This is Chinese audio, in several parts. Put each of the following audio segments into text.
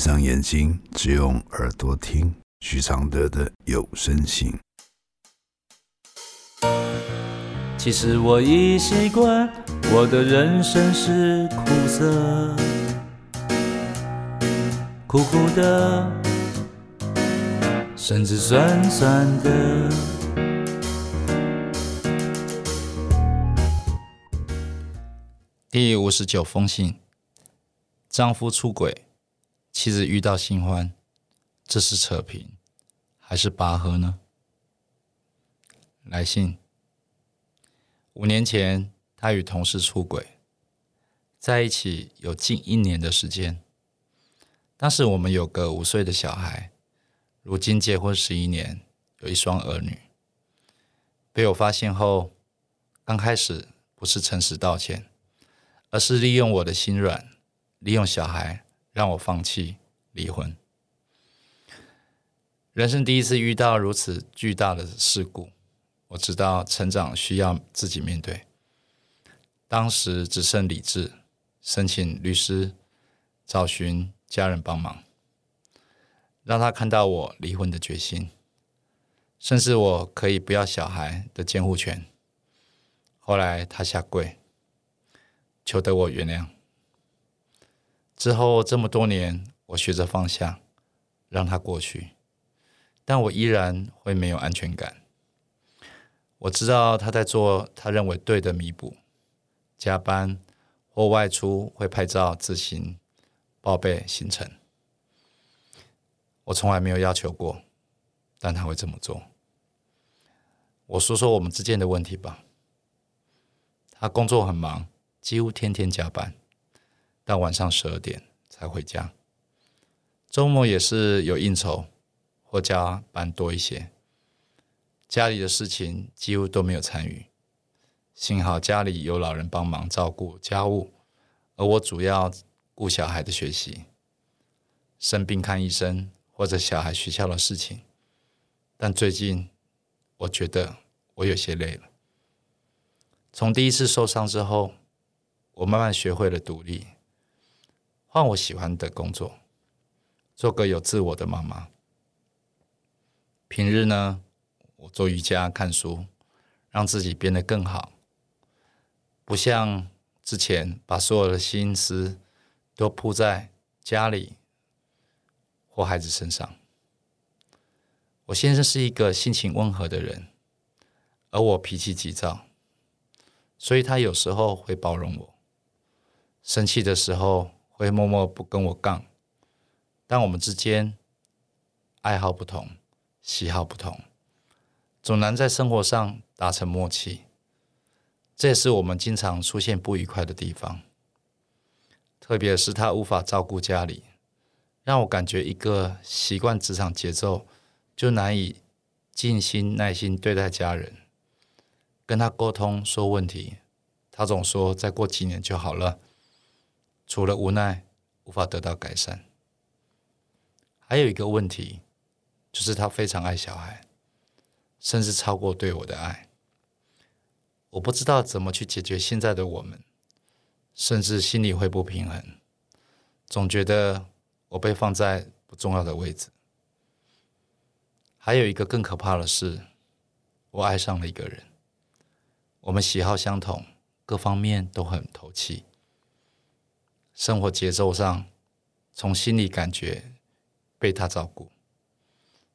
上眼睛，只用耳朵听许常德的有声信。其实我已习惯，我的人生是苦涩，苦苦的，甚至酸酸的。第五十九封信：丈夫出轨，妻子遇到新欢，这是扯平还是拔河呢？来信。五年前，他与同事出轨，在一起有近一年的时间。当时我们有个五岁的小孩，如今结婚十一年，有一双儿女。被我发现后，刚开始不是诚实道歉，而是利用我的心软，利用小孩让我放弃离婚。人生第一次遇到如此巨大的事故。我知道成长需要自己面对，当时只剩理智，申请律师，找寻家人帮忙，让他看到我离婚的决心，甚至我可以不要小孩的监护权。后来他下跪，求得我原谅。之后这么多年，我学着放下，让他过去，但我依然会没有安全感。我知道他在做他认为对的弥补，加班或外出会拍照自行报备行程。我从来没有要求过，但他会这么做。我说说我们之间的问题吧。他工作很忙，几乎天天加班，到晚上十二点才回家。周末也是有应酬或加班多一些。家里的事情几乎都没有参与，幸好家里有老人帮忙照顾家务，而我主要顾小孩的学习、生病看医生或者小孩学校的事情。但最近我觉得我有些累了。从第一次受伤之后，我慢慢学会了独立，换我喜欢的工作，做个有自我的妈妈。平日呢？我做瑜伽、看书，让自己变得更好，不像之前把所有的心思都扑在家里或孩子身上。我先生是一个性情温和的人，而我脾气急躁，所以他有时候会包容我，生气的时候会默默不跟我杠。但我们之间爱好不同，喜好不同。总难在生活上达成默契，这也是我们经常出现不愉快的地方。特别是他无法照顾家里，让我感觉一个习惯职场节奏就难以尽心耐心对待家人。跟他沟通说问题，他总说再过几年就好了。除了无奈，无法得到改善。还有一个问题，就是他非常爱小孩。甚至超过对我的爱，我不知道怎么去解决现在的我们，甚至心里会不平衡，总觉得我被放在不重要的位置。还有一个更可怕的是，我爱上了一个人，我们喜好相同，各方面都很投契，生活节奏上，从心里感觉被他照顾，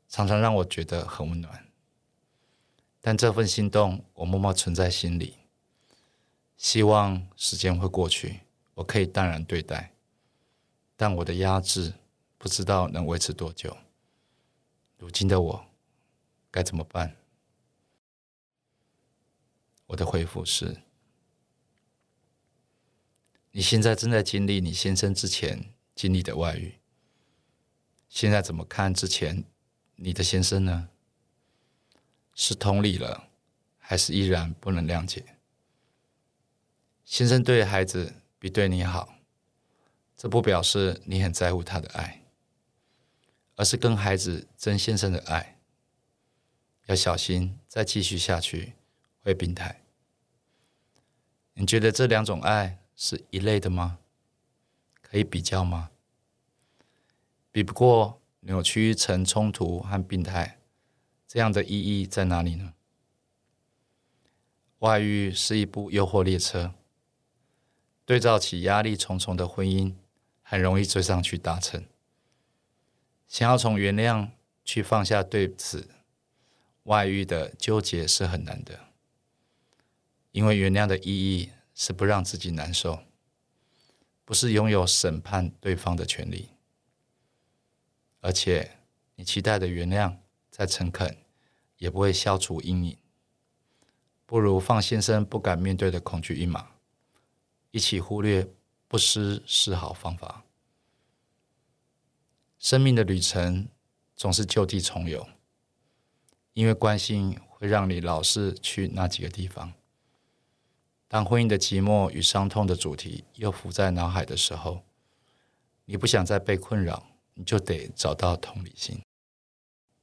常常让我觉得很温暖。但这份心动，我默默存在心里，希望时间会过去，我可以淡然对待。但我的压制，不知道能维持多久。如今的我，该怎么办？我的回复是：你现在正在经历你先生之前经历的外遇，现在怎么看之前你的先生呢？是同理了，还是依然不能谅解？先生对孩子比对你好，这不表示你很在乎他的爱，而是跟孩子争先生的爱。要小心，再继续下去会病态。你觉得这两种爱是一类的吗？可以比较吗？比不过扭曲成冲突和病态，这样的意义在哪里呢？外遇是一部诱惑列车，对照起压力重重的婚姻，很容易追上去达成。想要从原谅去放下对此外遇的纠结是很难的，因为原谅的意义是不让自己难受，不是拥有审判对方的权利。而且，你期待的原谅再诚恳，也不会消除阴影。不如放先生不敢面对的恐惧一马，一起忽略不失是好方法。生命的旅程总是就地重游，因为关心会让你老是去那几个地方。当婚姻的寂寞与伤痛的主题又浮在脑海的时候，你不想再被困扰。你就得找到同理心，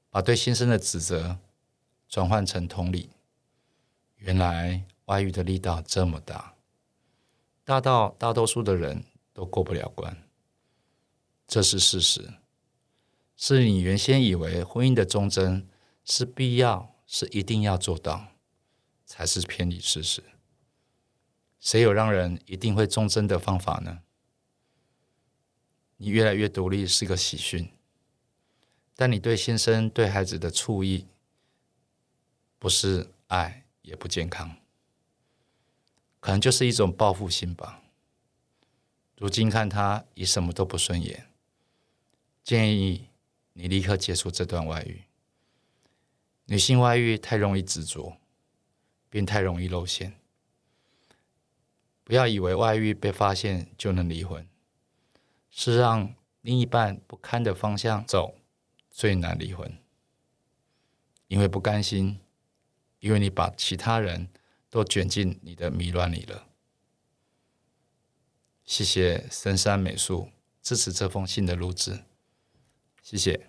把对先生的指责转换成同理。原来外遇的力道这么大，大到大多数的人都过不了关，这是事实。是你原先以为婚姻的忠贞是必要，是一定要做到，才是偏离事实。谁有让人一定会忠贞的方法呢？你越来越独立是个喜讯，但你对先生、对孩子的醋意，不是爱，也不健康，可能就是一种报复心吧。如今看他已什么都不顺眼，建议你立刻结束这段外遇。女性外遇太容易执着，便太容易露馅。不要以为外遇被发现就能离婚。是让另一半不堪的方向走，最难离婚。因为不甘心，因为你把其他人都卷进你的迷乱里了。谢谢深山美术支持这封信的录制，谢谢。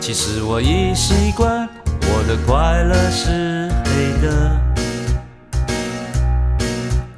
其实我已习惯，我的快乐是黑的，